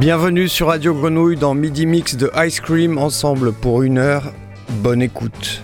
Bienvenue sur Radio Grenouille dans Midi Mix de Ice Cream ensemble pour une heure. Bonne écoute.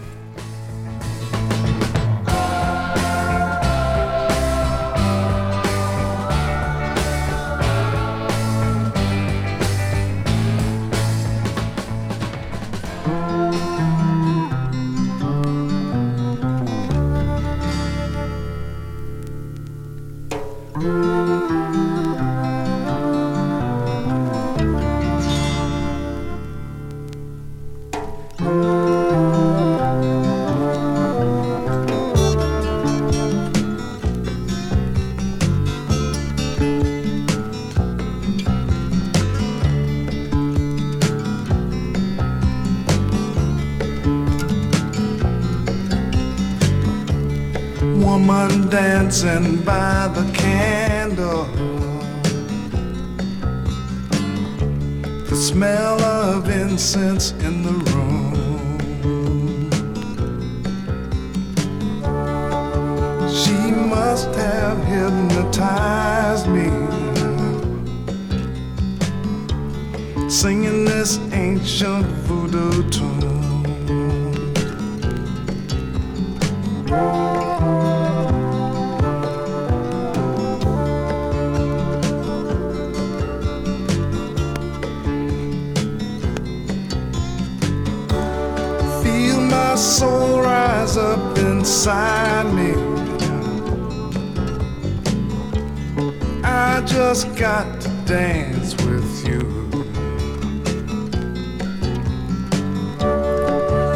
I just got to dance with you.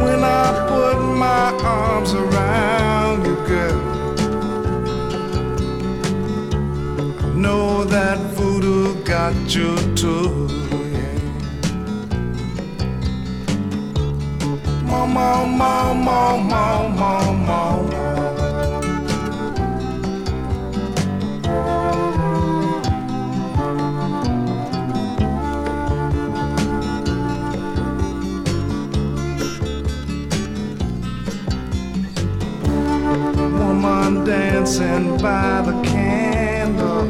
When I put my arms around you, girl, I know that voodoo got you too. mo, mo, mo, mo, mo, Woman dancing by the candle,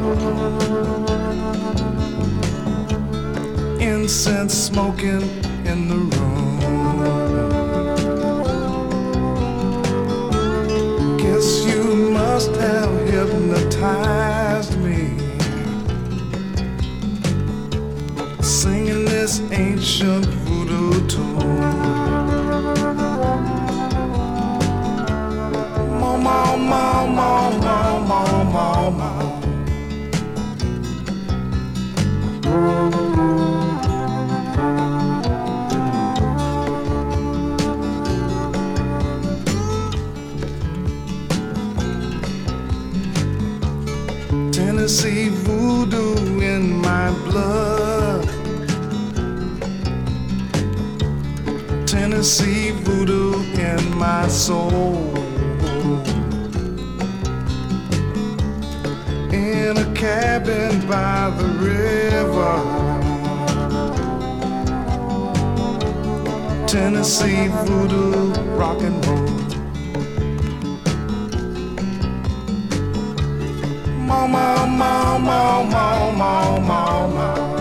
incense smoking in the room. Guess you must have hypnotized me. Singing this ancient voodoo tune. Mo, mo, mo, mo, mo, mo, mo, mo. Tennessee voodoo in my blood. Tennessee voodoo in my soul. Cabin by the river. Tennessee voodoo rock and roll. mo, mo, mo, mo, mo,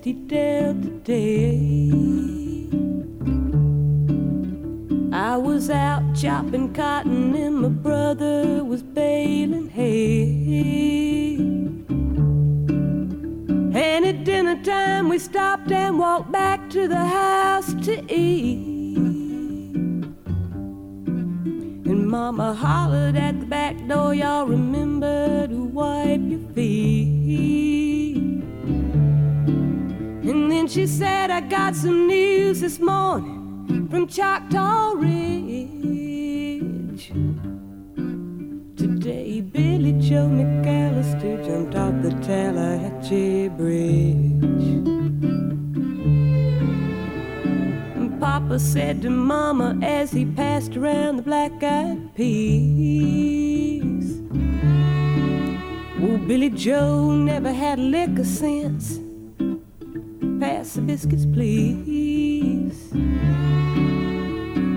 dusty Delta day. I was out chopping cotton and my brother was baling hay. And at dinner time we stopped and walked back to the house to eat. And Mama hollered at the back door, y'all remember to wipe your feet. And then she said, I got some news this morning from Choctaw Ridge. Today, Billy Joe McAllister jumped off the Tallahatchie Bridge. Papa said to Mama as he passed around the black eyed peas. Oh, Billy Joe never had liquor since.'" Pass the biscuits, please.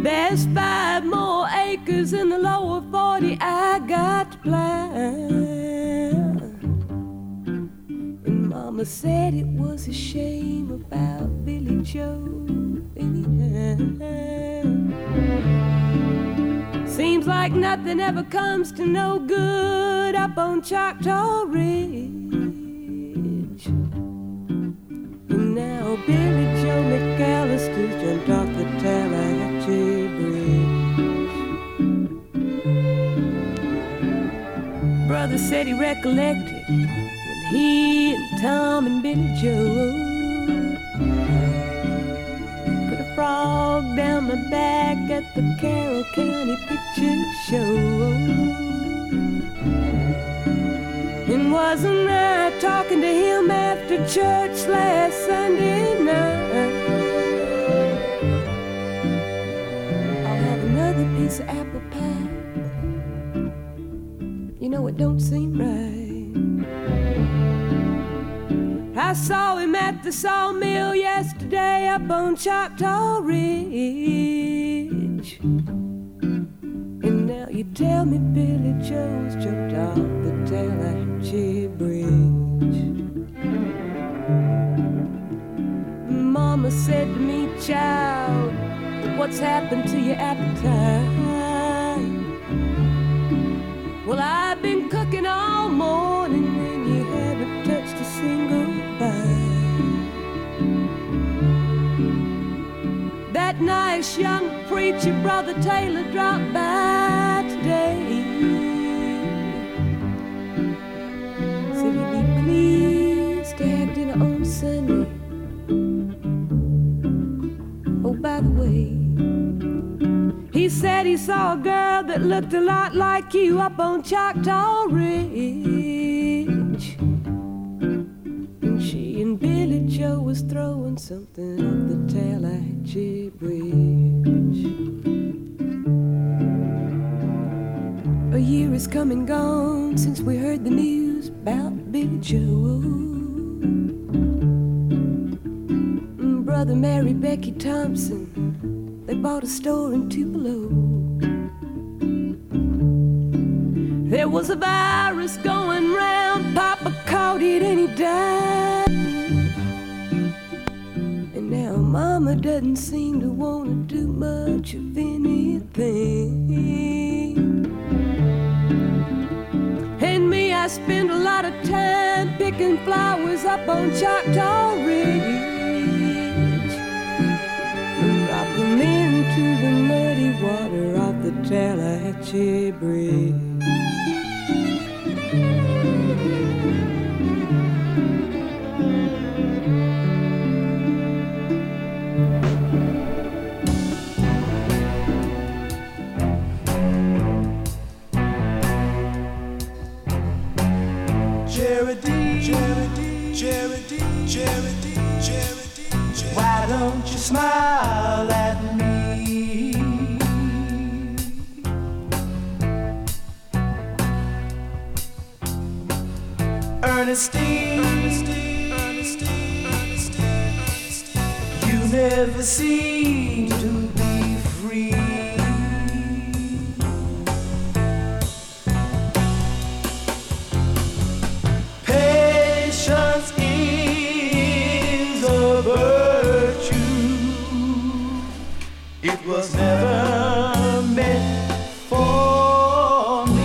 There's five more acres in the lower 40 I got to plant. And Mama said it was a shame about Billy Joe. Seems like nothing ever comes to no good up on Choctaw Ridge. Billy Joe McAllister jumped off the Tallahatchie Bridge. Brother said he recollected when he and Tom and Billy Joe put a frog down my back at the Carroll County Picture Show. Wasn't I talking to him after church last Sunday night? I'll have another piece of apple pie. You know it don't seem right. I saw him at the sawmill yesterday up on Choctaw Ridge. And now you tell me Billy Joe's said to me, child, what's happened to your appetite? Well, I've been cooking all morning and you haven't touched a single bite. That nice young preacher, Brother Taylor, dropped by today. By the way, he said he saw a girl that looked a lot like you up on Choctaw Ridge. And she and Billy Joe was throwing something up the Tallahatchie Bridge. A year is come and gone since we heard the news about Billy Joe. Brother Mary Becky Thompson, they bought a store in Tupelo. There was a virus going round, Papa caught it and he died. And now Mama doesn't seem to want to do much of anything. And me, I spend a lot of time picking flowers up on Choctaw Ridge. Off the Tallahatchie for me.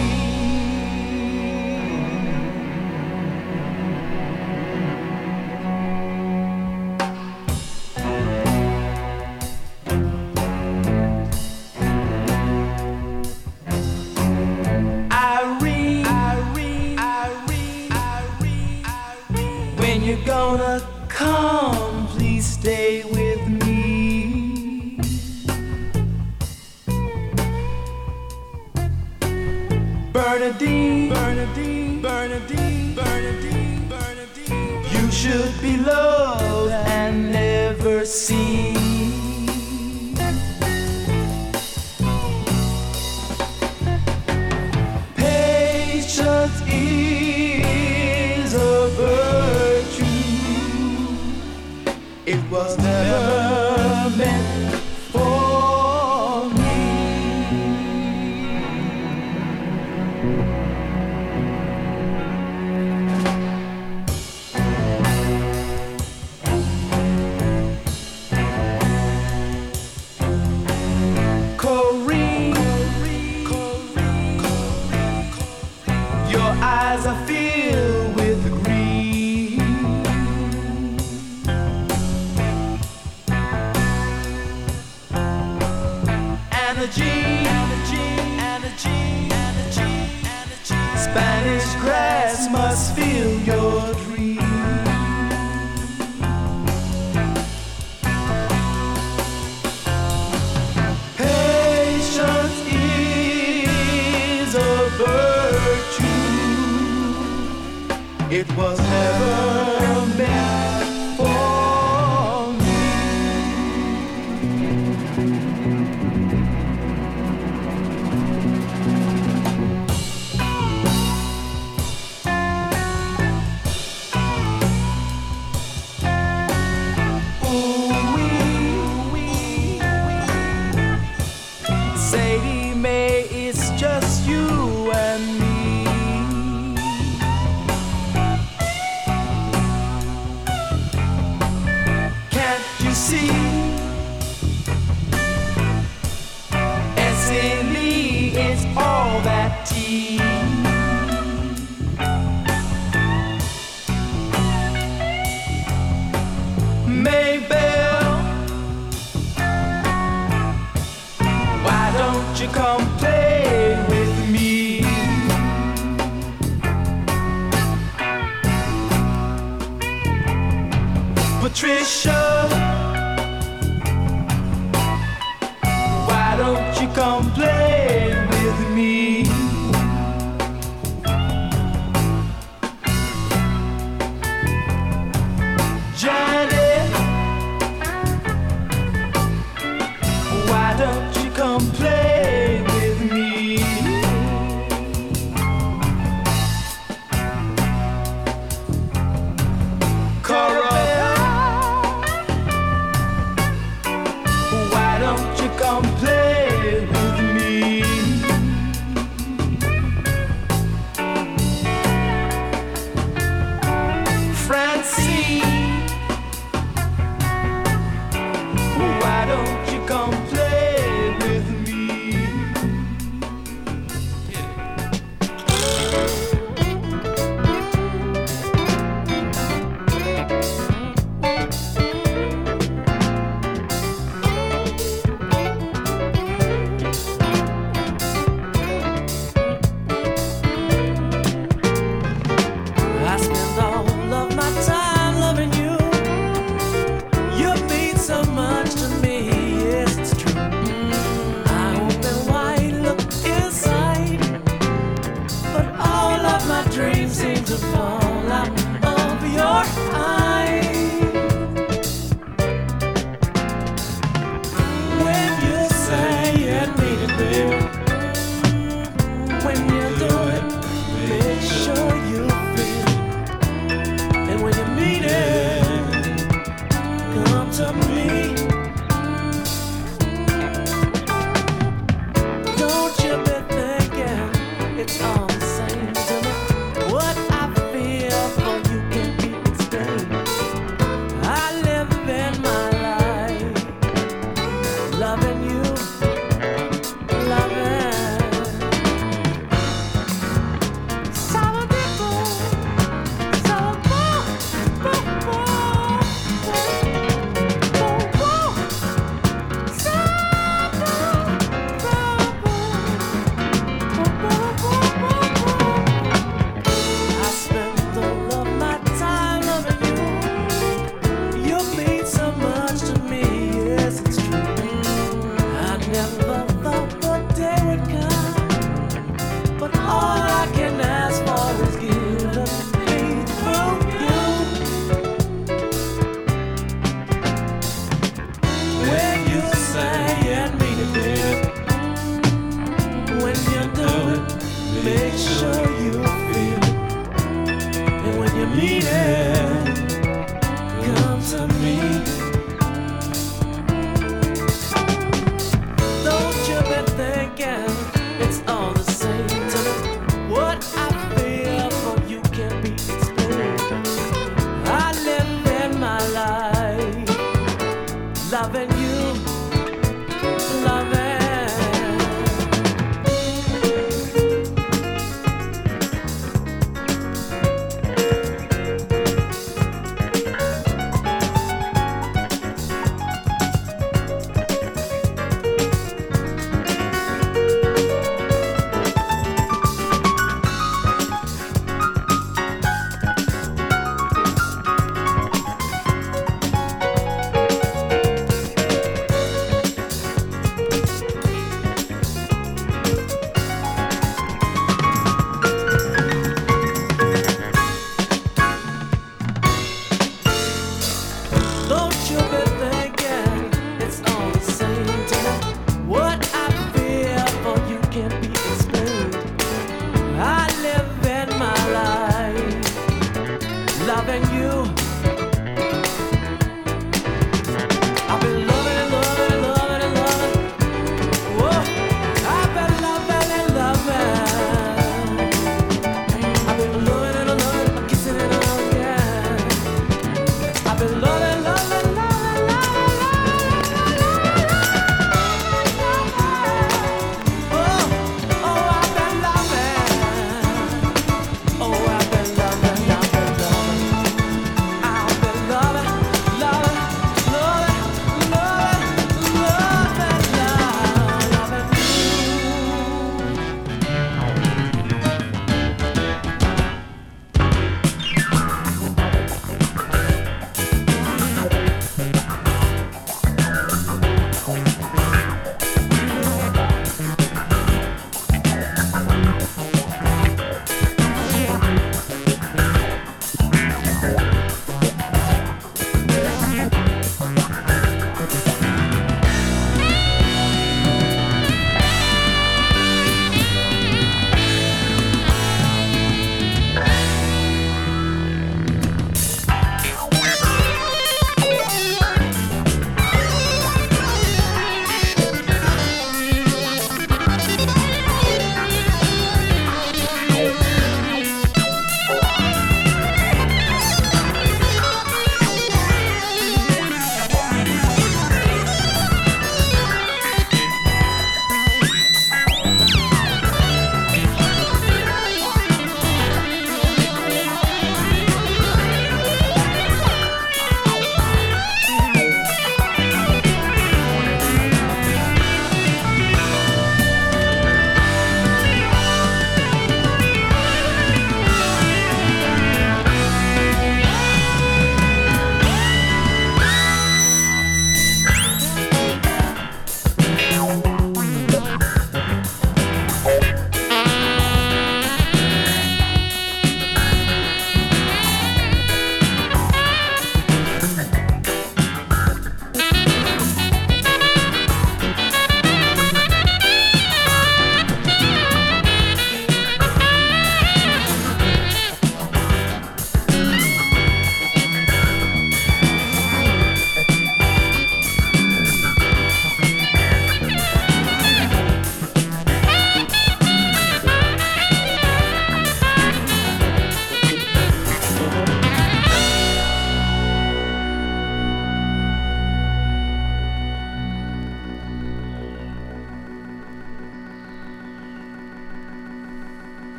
Irene. When you're gonna It was never.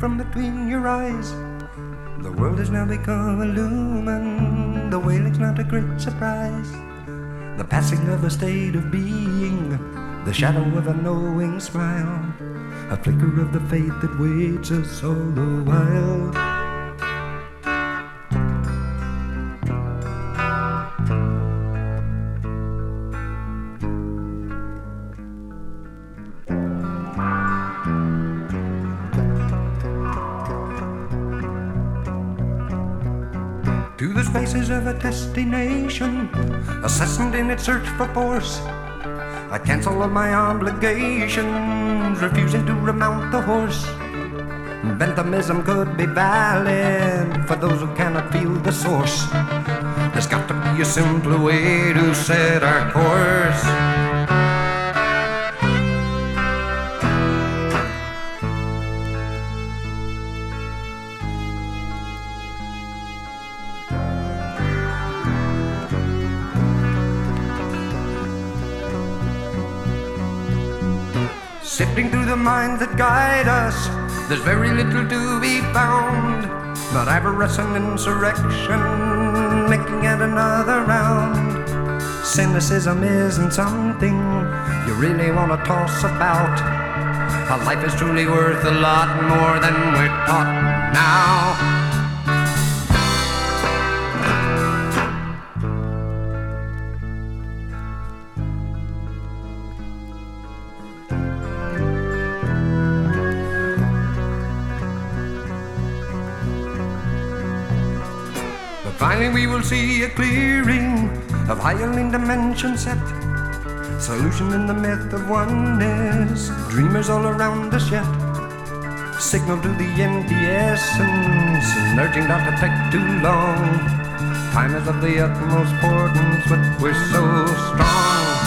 From between your eyes, the world has now become a illumined. The wailing's not a great surprise. The passing of a state of being, the shadow of a knowing smile, a flicker of the faith that waits us all the while. Of a destination, assassin in its search for force. I cancel all my obligations, refusing to remount the horse. Benthamism could be valid for those who cannot feel the source. There's got to be a simpler way to set our course. minds that guide us, there's very little to be found. But avarice and insurrection making it another round. Cynicism isn't something you really want to toss about. A life is truly worth a lot more than we're taught now. will see a clearing of higher in dimension set. Solution in the myth of oneness, dreamers all around us yet. Signal to the empty essence, urging not to take too long. Time is of the utmost importance, but we're so strong.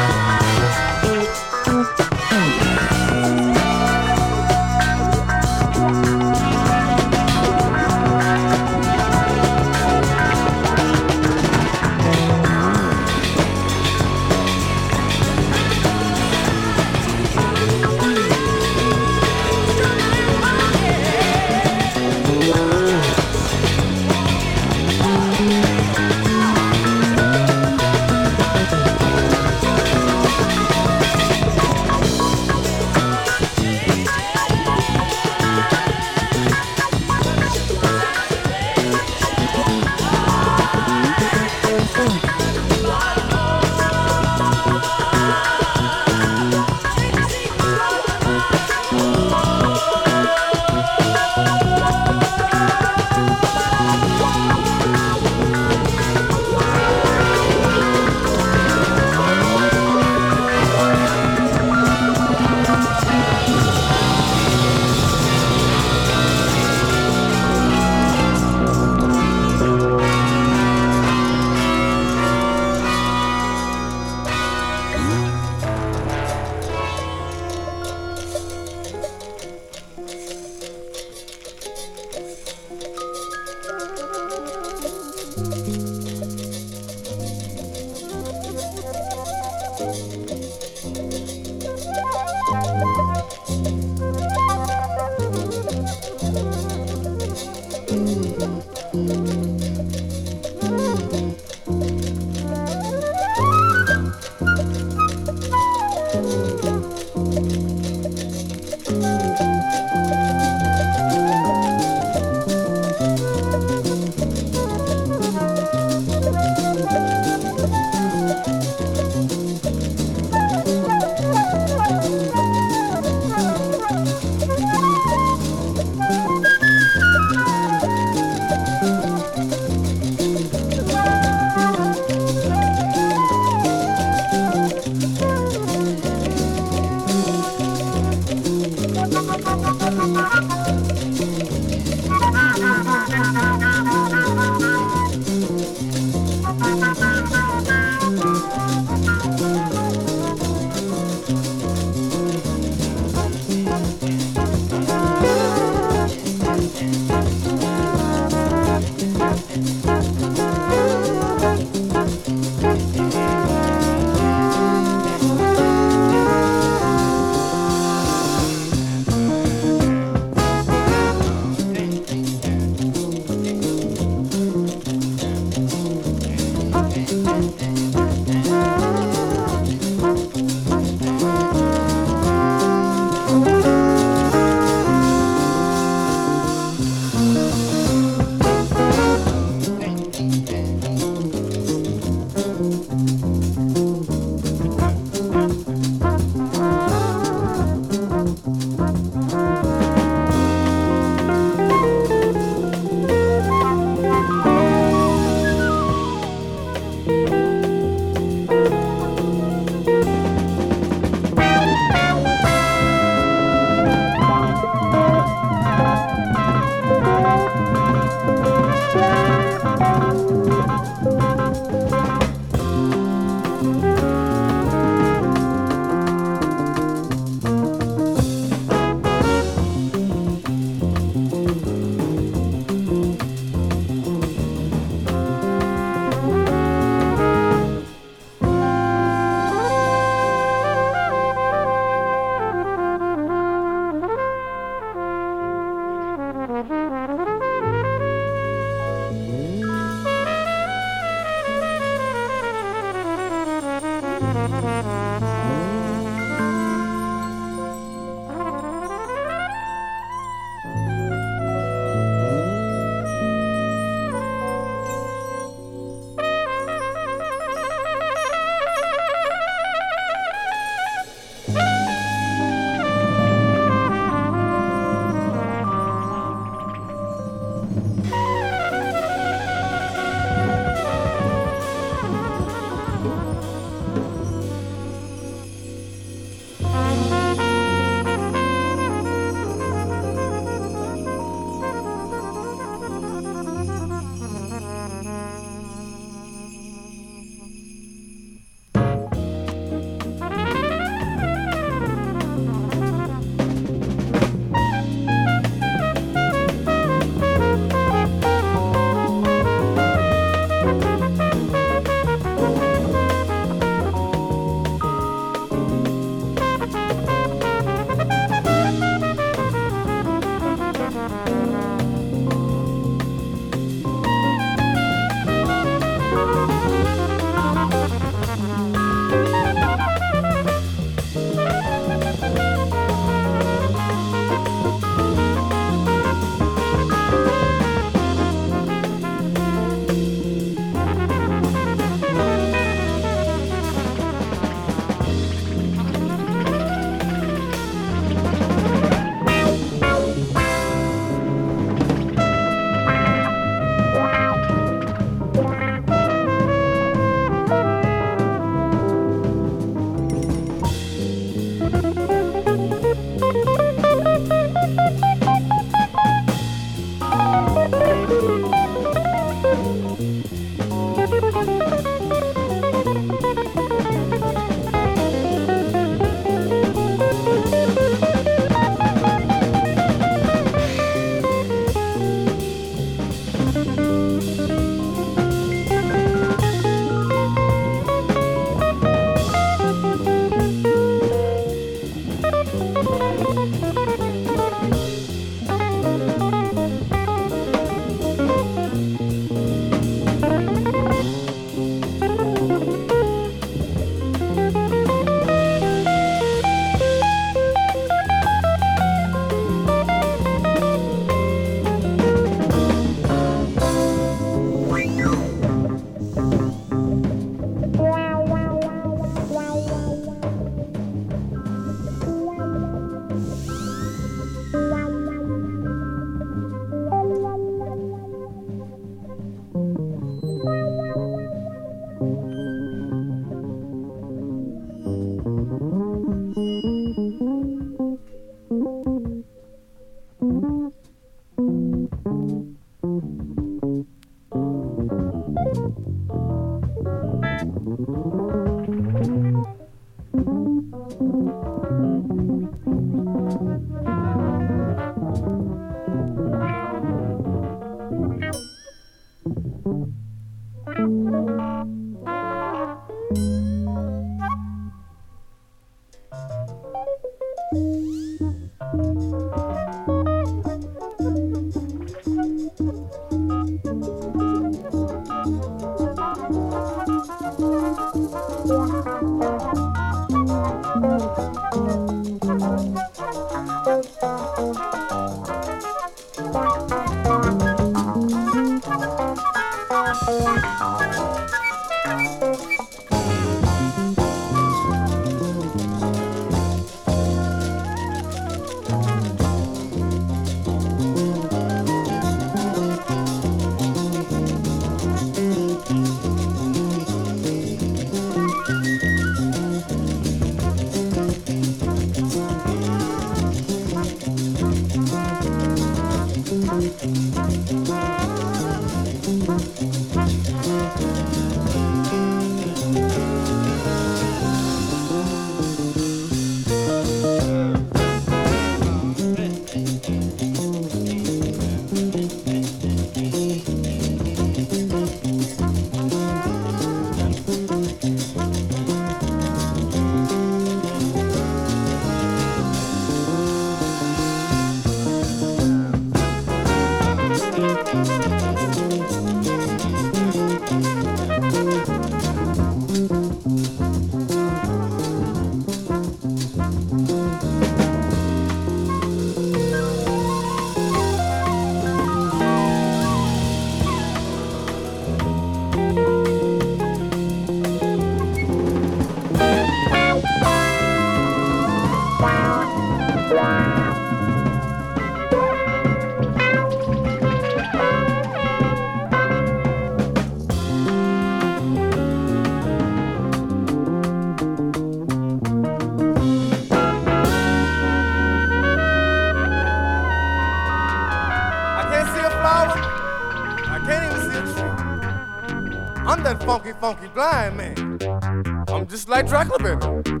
funky, funky blind man. I'm just like Dracula, baby.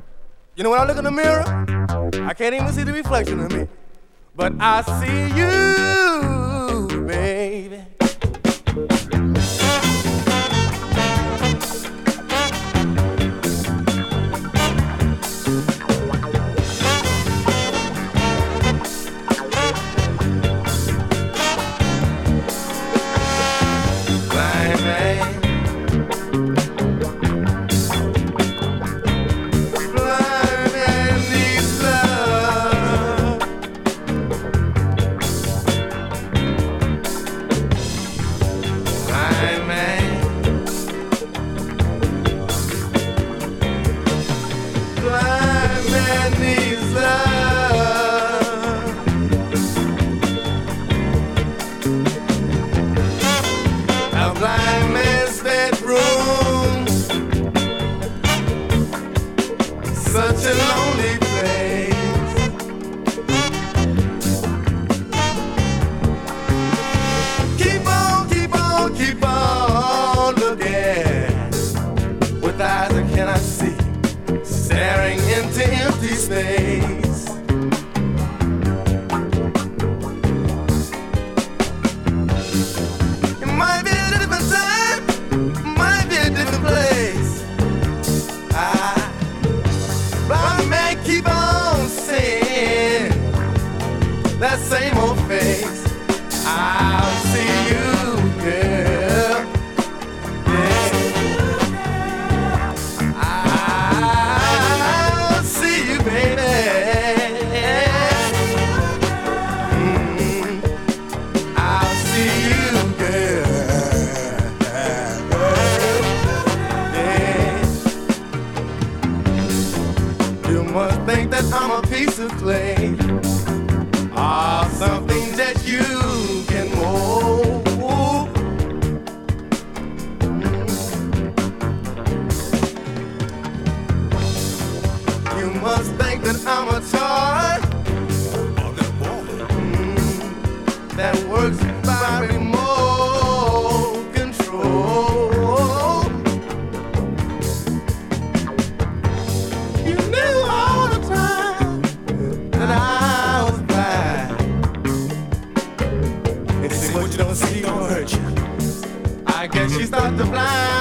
You know, when I look in the mirror, I can't even see the reflection of me. But I see you. she start to fly.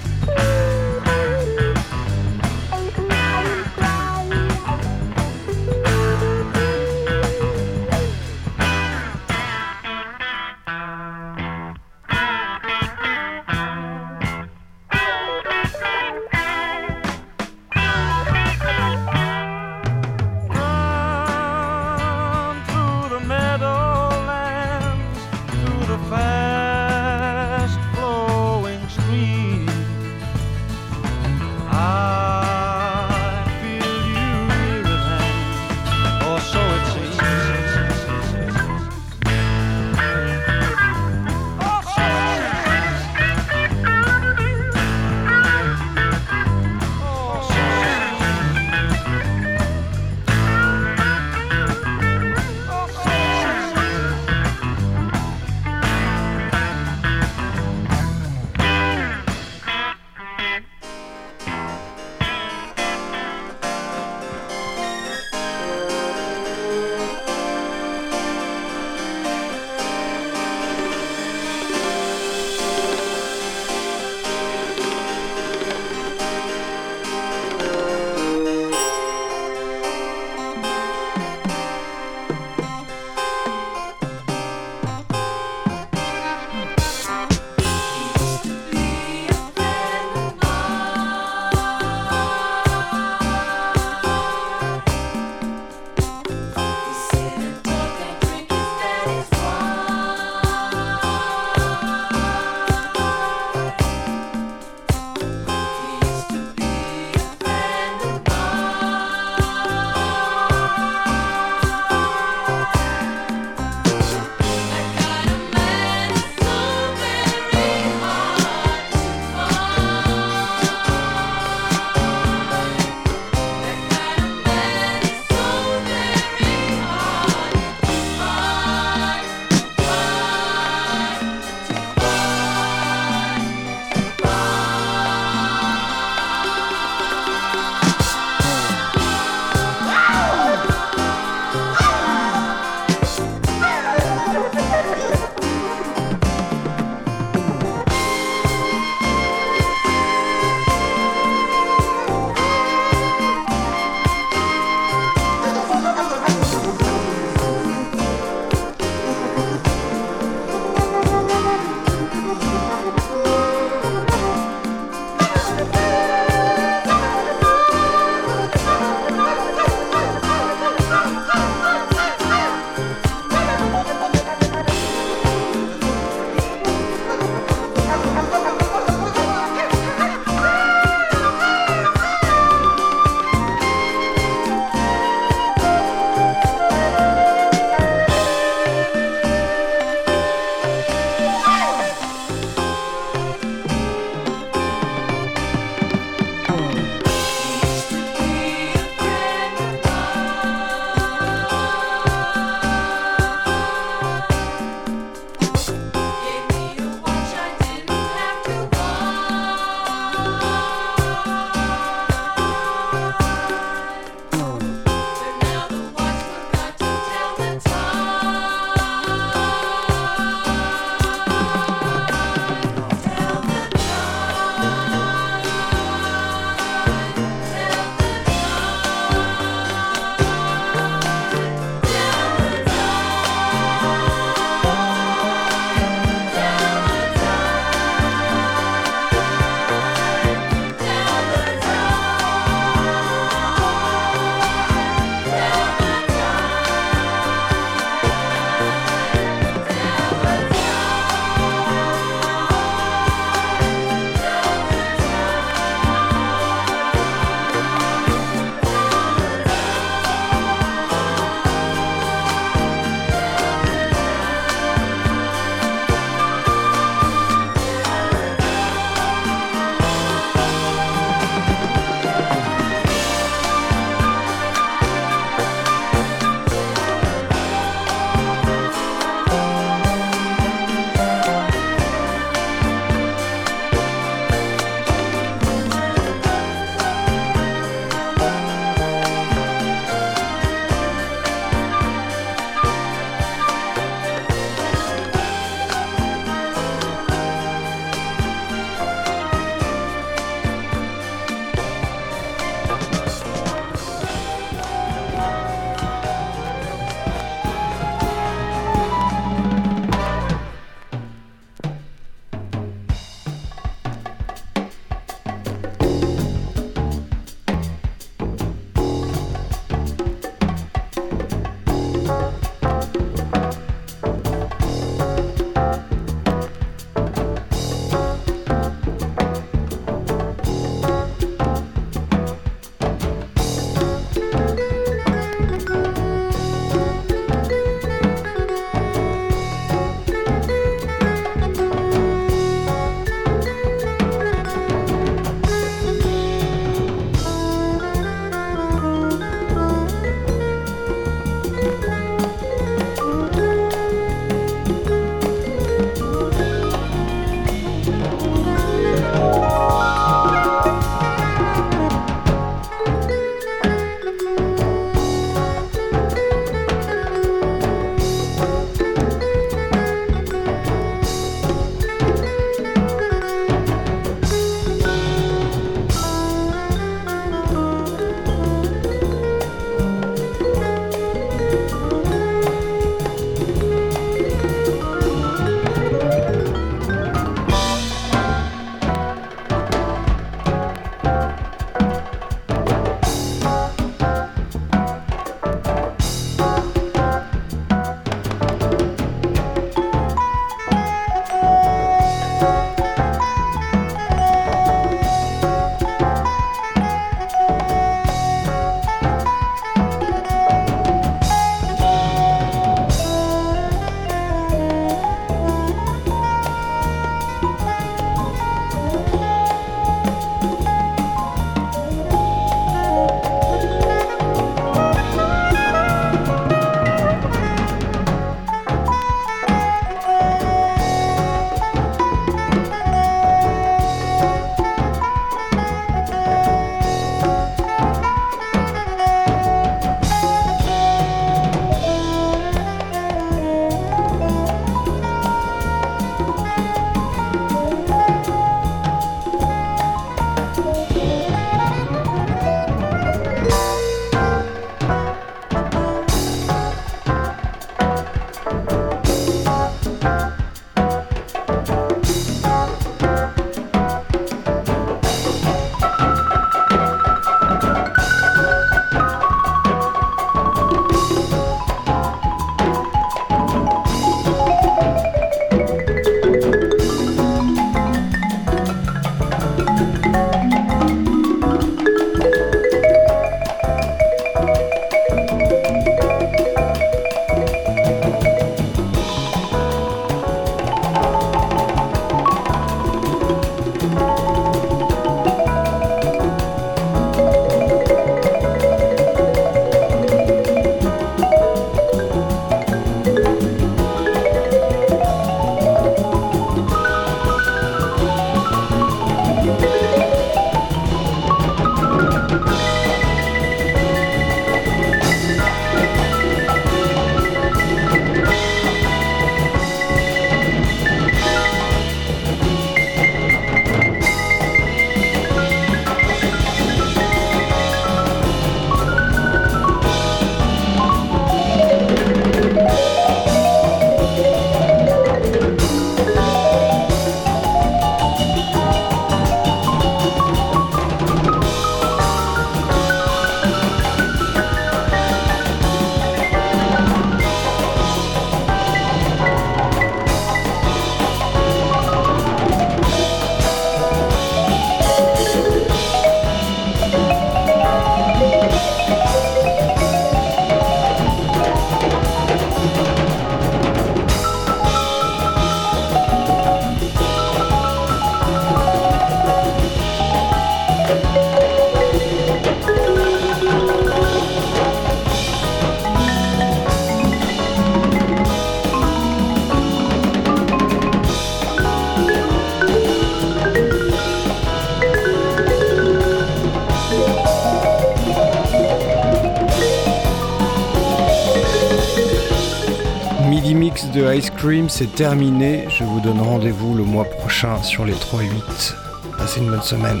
C'est terminé. Je vous donne rendez-vous le mois prochain sur les 3-8. Passez une bonne semaine.